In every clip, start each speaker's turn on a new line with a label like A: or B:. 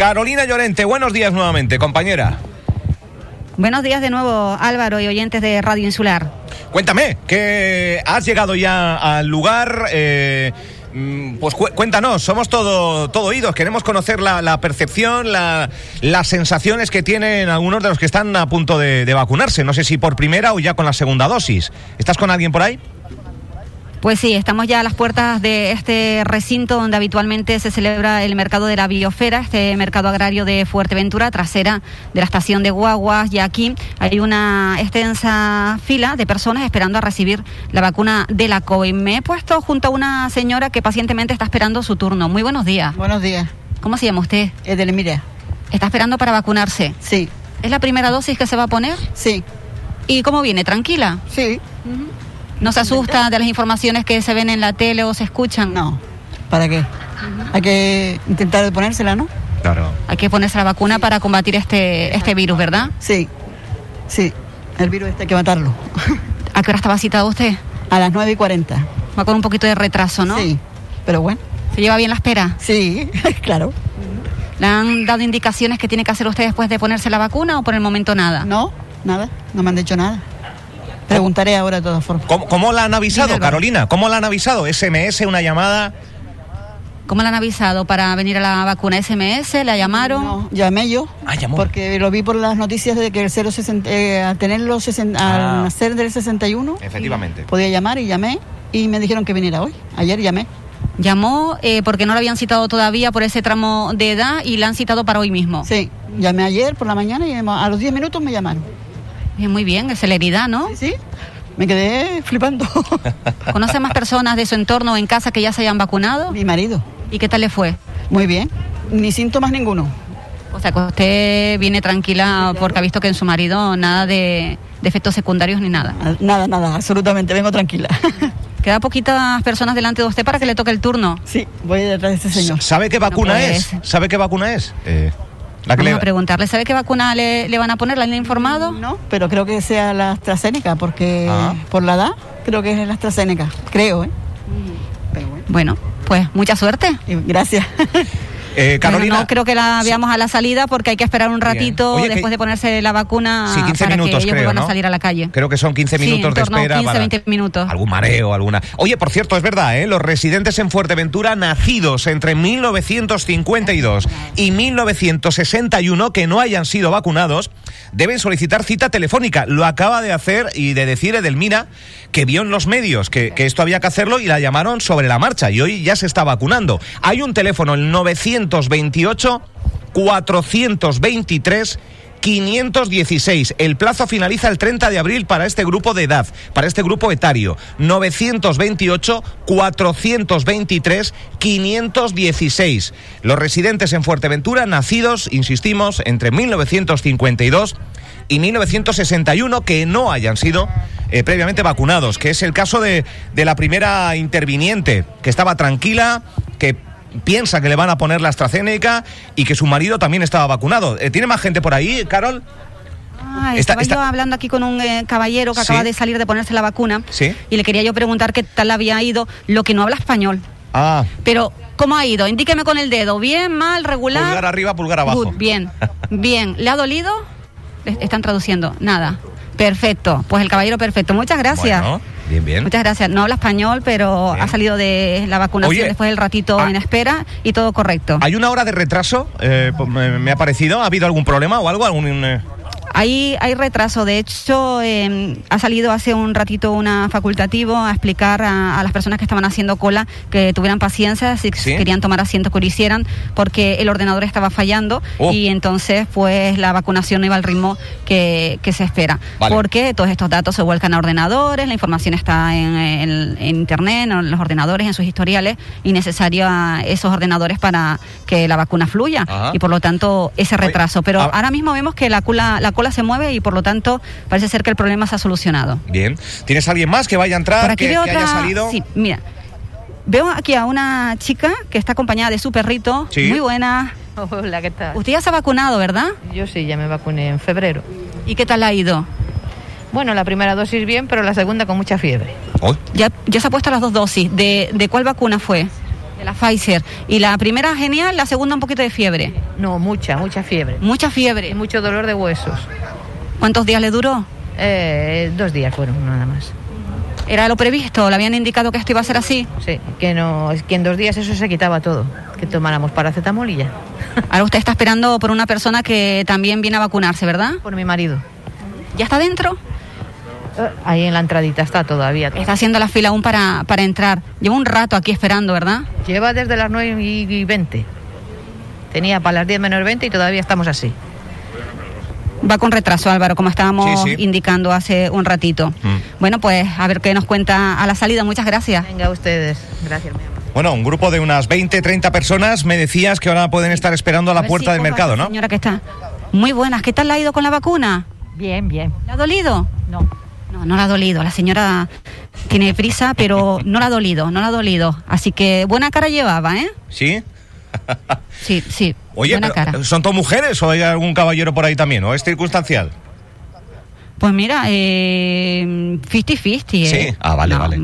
A: Carolina Llorente, buenos días nuevamente, compañera.
B: Buenos días de nuevo, Álvaro y oyentes de Radio Insular.
A: Cuéntame, que has llegado ya al lugar. Eh, mm, pues cuéntanos, somos todo, todo oídos, queremos conocer la, percepción, las sensaciones que tienen algunos de los que están a punto de vacunarse. No sé si por primera o ya con la segunda dosis. ¿Estás con alguien por ahí?
B: Pues sí, estamos ya a las puertas de este recinto donde habitualmente se celebra el mercado de la biosfera, este mercado agrario de Fuerteventura, trasera de la estación de Guaguas. Y aquí hay una extensa fila de personas esperando a recibir la vacuna de la COVID. Me he puesto junto a una señora que pacientemente está esperando su turno. Muy buenos días.
C: Buenos días.
B: ¿Cómo se llama usted?
C: Edelmira.
B: ¿Está esperando para vacunarse?
C: Sí.
B: ¿Es la primera dosis que se va a poner?
C: Sí.
B: ¿Y cómo viene? ¿Tranquila?
C: Sí.
B: ¿No se asusta de las informaciones que se ven en la tele o se escuchan?
C: No. ¿Para qué? Hay que intentar ponérsela, ¿no?
A: Claro.
B: Hay que ponerse la vacuna para combatir este, este virus, ¿verdad?
C: Sí. Sí. El virus este hay que matarlo.
B: ¿A qué hora estaba citado usted?
C: A las 9 y 40.
B: Va con un poquito de retraso, ¿no?
C: Sí. Pero bueno.
B: ¿Se lleva bien la espera?
C: Sí, claro.
B: ¿Le han dado indicaciones que tiene que hacer usted después de ponerse la vacuna o por el momento nada?
C: No, nada. No me han dicho nada. Preguntaré ahora de todas formas.
A: ¿Cómo, la han avisado, Carolina? ¿Cómo la han avisado? ¿SMS, una llamada?
B: ¿Cómo la han avisado para venir a la vacuna? ¿SMS? ¿La llamaron?
C: No, llamé yo.
A: Ah, llamó.
C: Porque lo vi por las noticias de que el 060, eh, al tenerlo, al ah. nacer del 61.
A: Efectivamente.
C: Podía llamar y llamé y me dijeron que viniera hoy. Ayer llamé.
B: Llamó eh, porque no lo habían citado todavía por ese tramo de edad y la han citado para hoy mismo.
C: Sí, llamé ayer por la mañana y a los 10 minutos me llamaron
B: muy bien, es celeridad, ¿no?
C: Sí, sí. Me quedé flipando.
B: ¿Conoce más personas de su entorno en casa que ya se hayan vacunado?
C: Mi marido.
B: ¿Y qué tal le fue?
C: Muy bien. Ni síntomas ninguno.
B: O sea, que usted viene tranquila porque ha visto que en su marido nada de, efectos secundarios ni nada.
C: Ah, nada, nada, absolutamente. Vengo tranquila.
B: Queda poquitas personas delante de usted para que le toque el turno.
C: Sí, voy detrás de este señor.
A: ¿Sabe qué vacuna es? ¿Sabe qué vacuna es? Eh,
B: Vamos a preguntarle, ¿sabe qué vacuna le, van a poner? ¿La han informado?
C: No, pero creo que sea la AstraZeneca, porque ah. por la edad creo que es la AstraZeneca, creo, ¿eh?
B: bueno. pues mucha suerte.
C: Gracias.
A: Eh, Carolina.
B: no creo que la veamos a la salida porque hay que esperar un ratito después de ponerse la vacuna
A: sí, 15 minutos,
B: que
A: ellos
B: a salir a la calle.
A: Creo que son 15 minutos de espera.
B: 15, 20 minutos.
A: Algún mareo, alguna. Oye, por cierto, es verdad, ¿eh? los residentes en Fuerteventura nacidos entre 1952 y 1961 que no hayan sido vacunados deben solicitar cita telefónica. Lo acaba de hacer y de decir Edelmira que vio en los medios que, que esto había que hacerlo y la llamaron sobre la marcha y hoy ya se está vacunando. Hay un teléfono, el 900 528 423 516. El plazo finaliza el 30 de abril para este grupo de edad, para este grupo etario. 928 423 516. Los residentes en Fuerteventura, nacidos, insistimos, entre 1952 y 1961, que no hayan sido eh, previamente vacunados, que es el caso de, de la primera interviniente, que estaba tranquila, que piensa que le van a poner la AstraZeneca y que su marido también estaba vacunado. Eh, ¿Tiene más gente por ahí, Carol?
B: Ah, estaba yo hablando aquí con un eh, caballero que acaba de salir de ponerse la vacuna
A: ¿Sí?
B: y le quería yo preguntar qué tal había ido, lo que no habla español.
A: Ah.
B: Pero, ¿cómo ha ido? Indíqueme con el dedo. ¿Bien, mal, regular?
A: Pulgar arriba, pulgar abajo.
B: bien, bien. ¿Le ha dolido? Están traduciendo. Nada. Perfecto. Pues el caballero perfecto. Muchas gracias.
A: Bien, bien.
B: Muchas gracias. No habla español, pero ha salido de la vacunación después del ratito ah. en espera y todo correcto.
A: ¿Hay una hora de retraso? Eh, pues me, ha parecido. ¿Ha habido algún problema o algo? ¿Algún, eh?
B: Hay, hay retraso. De hecho, em, ha salido hace un ratito una facultativo a explicar a, las personas que estaban haciendo cola que tuvieran paciencia, si querían tomar asiento que lo hicieran, porque el ordenador estaba fallando oh. y entonces pues la vacunación no iba al ritmo que, se espera. Porque todos estos datos se vuelcan a ordenadores, la información está en, internet, en los ordenadores, en sus historiales, y necesario a esos ordenadores para que la vacuna fluya. Y por lo tanto, ese retraso. Pero ah. ahora mismo vemos que la, cola, la cola se mueve y por lo tanto parece ser que el problema se ha solucionado.
A: Bien. ¿Tienes alguien más que vaya a entrar, que, haya salido?
B: Sí, mira. Veo aquí a una chica que está acompañada de su perrito. Muy buena.
D: Hola, ¿qué tal?
B: Usted ya se ha vacunado, ¿verdad?
D: Yo sí, ya me vacuné en febrero.
B: ¿Y qué tal ha ido?
D: Bueno, la primera dosis bien, pero la segunda con mucha fiebre.
B: Ya, ya se ha puesto las dos dosis. ¿De, de cuál vacuna fue? De la Pfizer. ¿Y la primera genial, la segunda un poquito de fiebre?
D: No, mucha, mucha fiebre.
B: Mucha fiebre.
D: Y mucho dolor de huesos.
B: ¿Cuántos días le duró?
D: Eh, dos días fueron, nada más.
B: ¿Era lo previsto? ¿Le habían indicado que esto iba a ser así?
D: Sí, que, no, que en dos días eso se quitaba todo. Que tomáramos paracetamol y ya.
B: Ahora usted está esperando por una persona que también viene a vacunarse, ¿verdad?
D: Por mi marido.
B: ¿Ya está dentro?
D: Eh, ahí en la entradita está todavía.
B: Está haciendo la fila aún para, para entrar. Lleva un rato aquí esperando, ¿verdad?
D: Lleva desde las 9 y 20. Tenía para las 10 menos 20 y todavía estamos así.
B: Va con retraso, Álvaro, como estábamos indicando hace un ratito. Mm. Bueno, pues a ver qué nos cuenta a la salida. Muchas gracias.
D: Venga, ustedes. Gracias, mi amor.
A: Bueno, un grupo de unas 20, 30 personas me decías que ahora pueden estar esperando a la puerta del mercado, ¿no?
B: Señora que está. Muy buenas. ¿Qué tal la ha ido con la vacuna?
E: Bien, bien.
B: ¿Le ha dolido?
E: No.
B: No, no la ha dolido. La señora tiene prisa, pero no la ha dolido, no la ha dolido. Así que buena cara llevaba, ¿eh?
A: Sí.
B: sí, sí.
A: Oye, ¿son todas mujeres o hay algún caballero por ahí también? ¿O es circunstancial?
B: Pues mira, 50-50. Eh,
A: ¿eh? Sí, ah, vale, vale.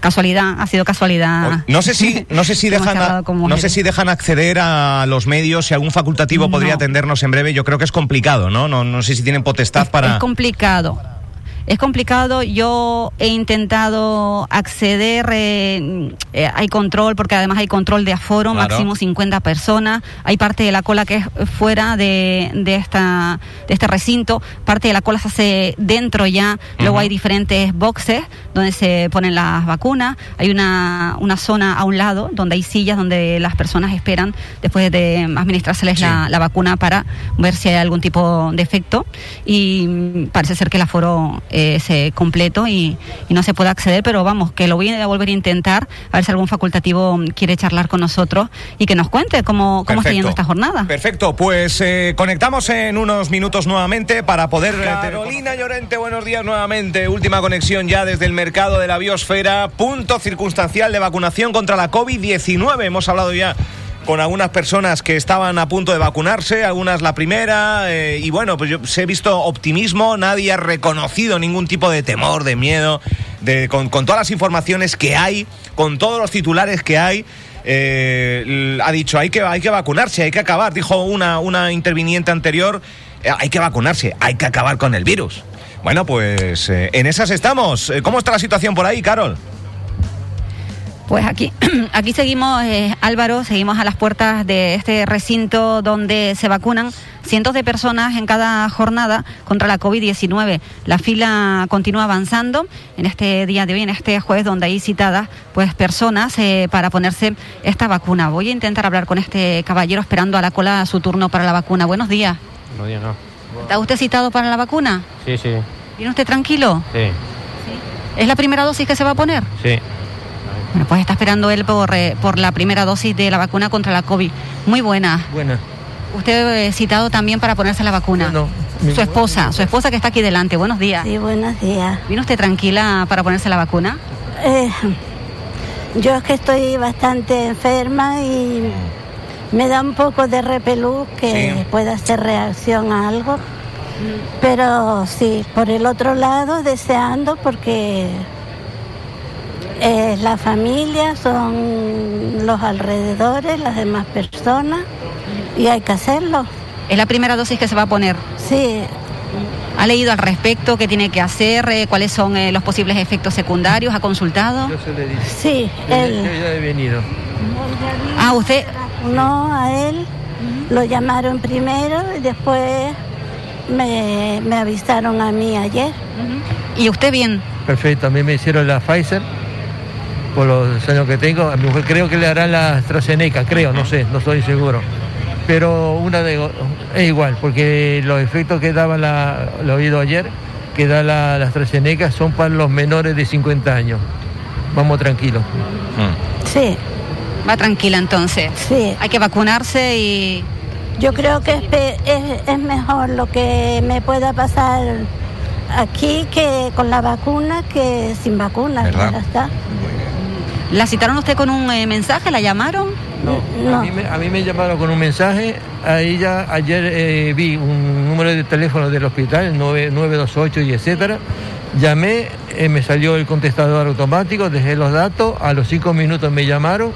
B: Casualidad, ha sido casualidad.
A: No sé si, no sé si dejan, no sé si dejan acceder a los medios, si algún facultativo podría atendernos en breve. Yo creo que es complicado, ¿no? No, no sé si tienen potestad para.
B: Es complicado. Es complicado, yo he intentado acceder, eh, eh, hay control, porque además hay control de aforo, máximo 50 personas, hay parte de la cola que es fuera de, de, esta, de este recinto, parte de la cola se hace dentro ya, luego hay diferentes boxes donde se ponen las vacunas, hay una, una zona a un lado donde hay sillas donde las personas esperan después de administrárseles la, la, vacuna para ver si hay algún tipo de efecto. Y parece ser que el aforo ese completo y, no se puede acceder, pero vamos, que lo voy a volver a intentar, a ver si algún facultativo quiere charlar con nosotros y que nos cuente cómo, cómo está yendo esta jornada.
A: Perfecto, pues eh, conectamos en unos minutos nuevamente para poder... Eh, Carolina Llorente, buenos días nuevamente. Última conexión ya desde el mercado de la biosfera, punto circunstancial de vacunación contra la COVID-19. Hemos hablado ya con algunas personas que estaban a punto de vacunarse, algunas la primera, eh, y bueno, pues yo he visto optimismo, nadie ha reconocido ningún tipo de temor, de miedo, de, con, todas las informaciones que hay, con todos los titulares que hay. Eh, ha dicho hay que, hay que vacunarse, hay que acabar, dijo una, una interviniente anterior, eh, hay que vacunarse, hay que acabar con el virus. Bueno, pues en esas estamos. ¿Cómo está la situación por ahí, Carol?
B: Pues aquí, aquí seguimos, eh, Álvaro, seguimos a las puertas de este recinto donde se vacunan cientos de personas en cada jornada contra la COVID-19. La fila continúa avanzando en este día de hoy, en este jueves, donde hay citadas pues personas eh, para ponerse esta vacuna. Voy a intentar hablar con este caballero esperando a la cola su turno para la vacuna. Buenos días.
F: Buenos días, no.
B: ¿Está usted citado para la vacuna?
F: Sí, sí.
B: ¿Viene usted tranquilo?
F: Sí.
B: ¿Es la primera dosis que se va a poner?
F: Sí.
B: Bueno, pues está esperando él por, eh, por la primera dosis de la vacuna contra la COVID. Muy buena.
F: Buena.
B: Usted eh, citado también para ponerse la vacuna.
F: No.
B: Su esposa, su esposa que está aquí delante. Buenos días.
G: Sí, buenos días.
B: ¿Vino usted tranquila para ponerse la vacuna?
G: Eh, yo es que estoy bastante enferma y me da un poco de repelús que pueda hacer reacción a algo. Pero sí, por el otro lado, deseando porque la familia, son los alrededores, las demás personas, y hay que hacerlo.
B: ¿Es la primera dosis que se va a poner?
G: Sí.
B: ¿Ha leído al respecto qué tiene que hacer? Eh, ¿Cuáles son eh, los posibles efectos secundarios? ¿Ha consultado?
F: Yo se le dije.
G: Sí, él.
F: ya he venido.
B: Ah, usted.
G: No, a él lo llamaron primero y después me, me avisaron a mí ayer.
B: ¿Y usted bien?
F: Perfecto, a mí me hicieron la Pfizer por los años que tengo. A mi mujer creo que le harán la AstraZeneca, creo, no sé, no estoy seguro. Pero una de, es igual, porque los efectos que daba la, lo oído ayer, que da la, la AstraZeneca, son para los menores de 50 años. Vamos tranquilos.
G: Mm. Sí.
B: Va tranquila entonces.
G: Sí.
B: Hay que vacunarse y...
G: Yo creo que es, es mejor lo que me pueda pasar aquí que con la vacuna que sin vacuna.
A: ¿verdad?
G: Está.
B: ¿La citaron usted con un eh, mensaje? ¿La llamaron?
F: No, A, mí me, llamaron con un mensaje. Ahí ya ayer eh, vi un número de teléfono del hospital, 928 y etcétera. Llamé, eh, me salió el contestador automático, dejé los datos, a los cinco minutos me llamaron,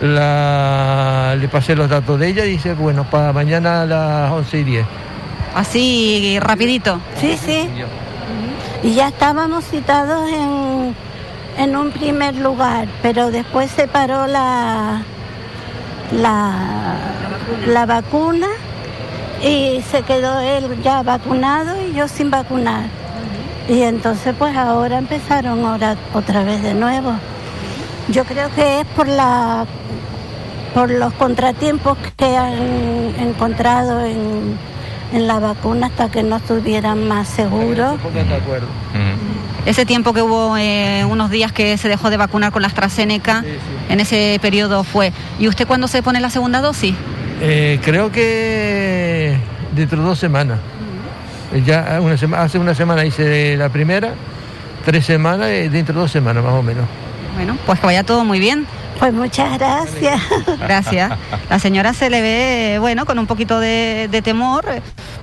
F: le pasé los datos de ella y dice, bueno, para mañana a las 11 y 10.
B: Así, rapidito.
G: Sí, sí. Y ya estábamos citados en, en un primer lugar, pero después se paró la, la, la vacuna y se quedó él ya vacunado y yo sin vacunar. Y entonces pues ahora empezaron ahora otra vez de nuevo. Yo creo que es por la por los contratiempos que han encontrado en, en la vacuna hasta que no estuvieran más seguros.
B: Ese tiempo que hubo eh, unos días que se dejó de vacunar con la AstraZeneca, en ese periodo fue. ¿Y usted cuándo se pone la segunda dosis?
F: Eh, creo que dentro de dos semanas. Ya hace una semana hice la primera, tres semanas, eh, dentro de dos semanas más o menos.
B: Bueno, pues que vaya todo muy bien.
G: Pues muchas gracias.
B: Gracias. La señora se le ve, bueno, con un poquito de, temor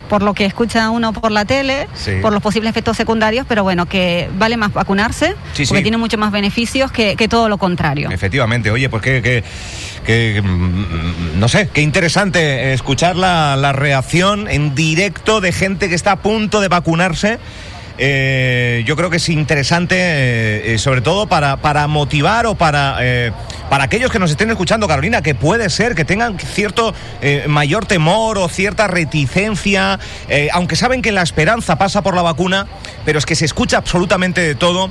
B: por lo que escucha uno por la tele, por los posibles efectos secundarios, pero bueno, que vale más vacunarse, porque tiene muchos más beneficios que, todo lo contrario.
A: Efectivamente, oye, pues que, que, mm, no sé, qué interesante escuchar la, la reacción en directo de gente que está a punto de vacunarse eh, yo creo que es interesante, eh, eh, sobre todo para, para motivar o para, para aquellos que nos estén escuchando, Carolina, que puede ser que tengan cierto mayor temor o cierta reticencia, aunque saben que la esperanza pasa por la vacuna, pero es que se escucha absolutamente de todo.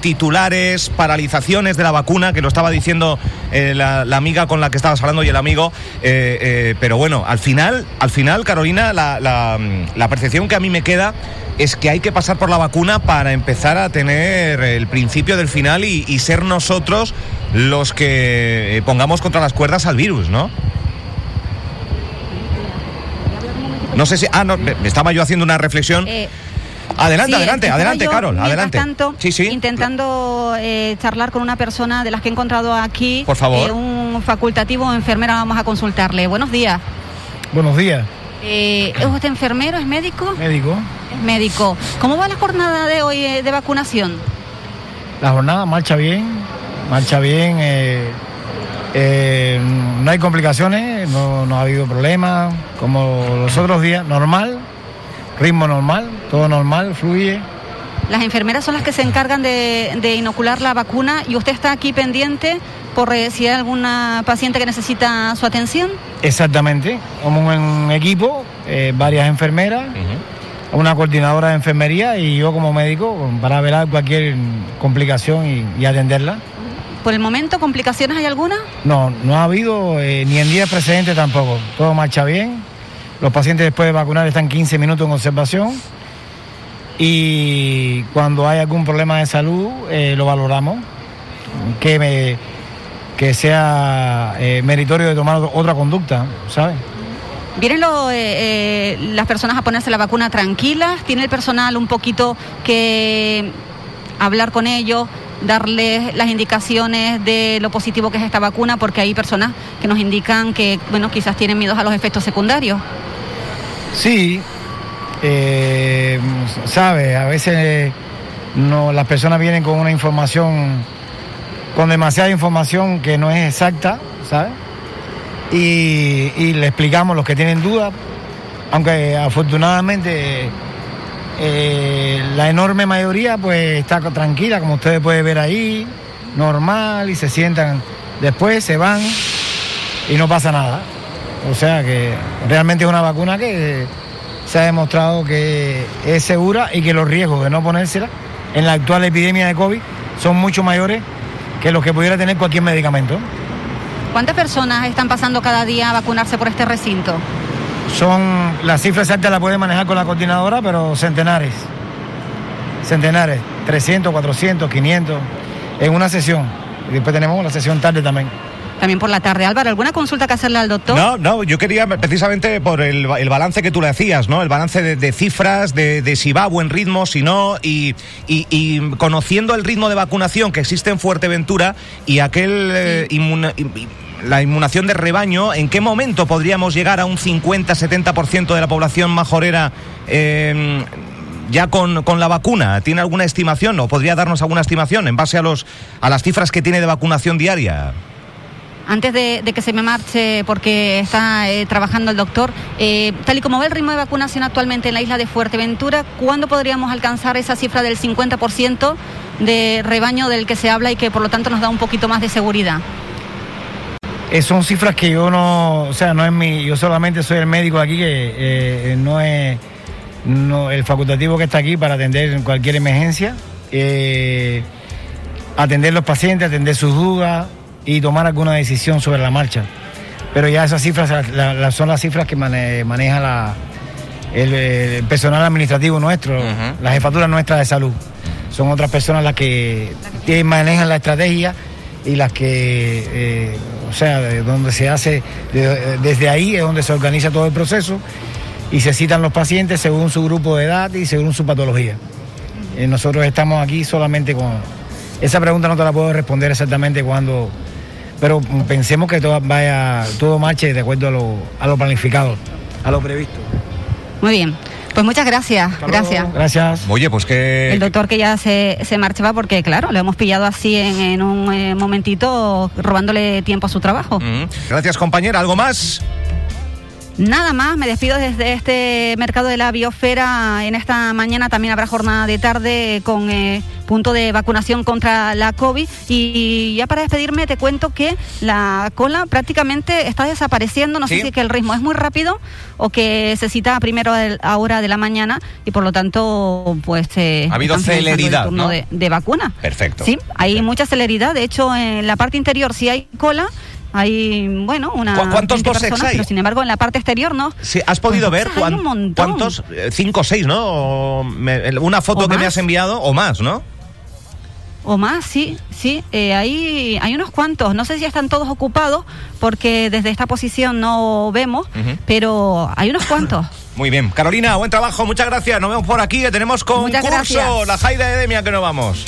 A: titulares, paralizaciones de la vacuna, que lo estaba diciendo la, amiga con la que estabas hablando y el amigo. pero bueno, al final, al final, Carolina, la, la percepción que a mí me queda es que hay que pasar por la vacuna para empezar a tener el principio del final y, ser nosotros los que eh, pongamos contra las cuerdas al virus, ¿no? No sé si. Ah, no, estaba yo haciendo una reflexión. Eh, adelante, adelante, adelante, Carol, adelante.
B: Tanto, sí, sí. Intentando eh, charlar con una persona de las que he encontrado aquí.
A: Por favor.
B: un facultativo enfermera, vamos a consultarle. Buenos días.
E: Buenos días.
B: ¿Es usted enfermero? ¿Es médico?
E: Médico
B: médico. ¿Cómo va la jornada de hoy eh, de vacunación?
E: La jornada marcha bien, marcha bien. Eh, eh, no hay complicaciones, no, ha habido problemas, como los otros días, normal, ritmo normal, todo normal, fluye.
B: Las enfermeras son las que se encargan de, inocular la vacuna y usted está aquí pendiente por si hay alguna paciente que necesita su atención.
E: Exactamente, como un equipo, varias enfermeras una coordinadora de enfermería y yo como médico para velar cualquier complicación y, atenderla.
B: ¿Por el momento complicaciones hay alguna?
E: No, no ha habido eh, ni en días precedentes tampoco. Todo marcha bien. Los pacientes después de vacunar están 15 minutos en observación y cuando hay algún problema de salud eh, lo valoramos. Que, me, que sea eh, meritorio de tomar otra conducta, ¿sabes?
B: ¿Vienen eh, eh, las personas a ponerse la vacuna tranquilas? ¿Tiene el personal un poquito que hablar con ellos, darles las indicaciones de lo positivo que es esta vacuna? Porque hay personas que nos indican que, bueno, quizás tienen miedo a los efectos secundarios.
E: Sí, eh, sabe, a veces no, las personas vienen con una información, con demasiada información que no es exacta, ¿sabes? y, le explicamos los que tienen dudas, aunque afortunadamente eh, la enorme mayoría pues está tranquila, como ustedes pueden ver ahí, normal y se sientan después, se van y no pasa nada. O sea que realmente es una vacuna que se ha demostrado que es segura y que los riesgos de no ponérsela en la actual epidemia de COVID son mucho mayores que los que pudiera tener cualquier medicamento.
B: ¿Cuántas personas están pasando cada día a vacunarse por este recinto?
E: Son, las cifras exactas la puede manejar con la coordinadora, pero centenares. Centenares, 300, 400, 500, en una sesión. Y después tenemos una sesión tarde también
B: también por la tarde. Álvaro, ¿alguna consulta que hacerle al doctor?
A: No, no, yo quería precisamente por el, balance que tú le hacías, ¿no? El balance de, cifras, de, si va a buen ritmo, si no, y, conociendo el ritmo de vacunación que existe en Fuerteventura y aquel eh, la inmunación de rebaño, ¿en qué momento podríamos llegar a un 50-70% de la población majorera em, ya con, con, la vacuna? ¿Tiene alguna estimación o podría darnos alguna estimación en base a, los, a las cifras que tiene de vacunación diaria?
B: Antes de, que se me marche porque está eh, trabajando el doctor, eh, tal y como ve el ritmo de vacunación actualmente en la isla de Fuerteventura, ¿cuándo podríamos alcanzar esa cifra del 50% de rebaño del que se habla y que por lo tanto nos da un poquito más de seguridad?
E: Eh, son cifras que yo no, o sea, no es mi, yo solamente soy el médico aquí que no es el facultativo que está aquí para atender cualquier emergencia, atender los pacientes, atender sus dudas, y tomar alguna decisión sobre la marcha. Pero ya esas cifras son las cifras que maneja el, personal administrativo nuestro, la jefatura nuestra de salud. Son otras personas las que, manejan la estrategia y las que, eh, o sea, donde se hace, desde ahí es donde se organiza todo el proceso y se citan los pacientes según su grupo de edad y según su patología. Eh, nosotros estamos aquí solamente con... Esa pregunta no te la puedo responder exactamente cuando pero pensemos que todo vaya, todo marche de acuerdo a lo, a lo planificado, a lo previsto.
B: Muy bien. Pues muchas gracias, gracias.
E: Gracias.
A: Oye, pues que...
B: El doctor que ya se, se marchaba porque, claro, lo hemos pillado así en, un eh, momentito robándole tiempo a su trabajo.
A: Gracias, compañera. ¿Algo más?
B: Nada más, me despido desde este mercado de la biosfera. En esta mañana también habrá jornada de tarde con eh, punto de vacunación contra la COVID. Y ya para despedirme te cuento que la cola prácticamente está desapareciendo. No sé si es que el ritmo es muy rápido o que se cita a primera hora de la mañana y por lo tanto pues...
A: Eh, ha habido celeridad, ¿no?
B: de, de, vacuna.
A: Perfecto.
B: Sí, hay mucha celeridad. De hecho, en la parte interior sí hay cola hay, bueno, una.
A: ¿Cuántos personas, hay?
B: Pero sin embargo, en la parte exterior no.
A: Sí, ¿Has podido pues, ver cuántos? Eh, ¿Cinco o seis, no? una foto que me has enviado o más, ¿no?
B: O más, sí, sí. Eh, hay, hay unos cuantos. No sé si están todos ocupados porque desde esta posición no vemos, pero hay unos cuantos.
A: Muy bien. Carolina, buen trabajo, muchas gracias. Nos vemos por aquí, tenemos concurso, la Jaida Edemia que nos vamos.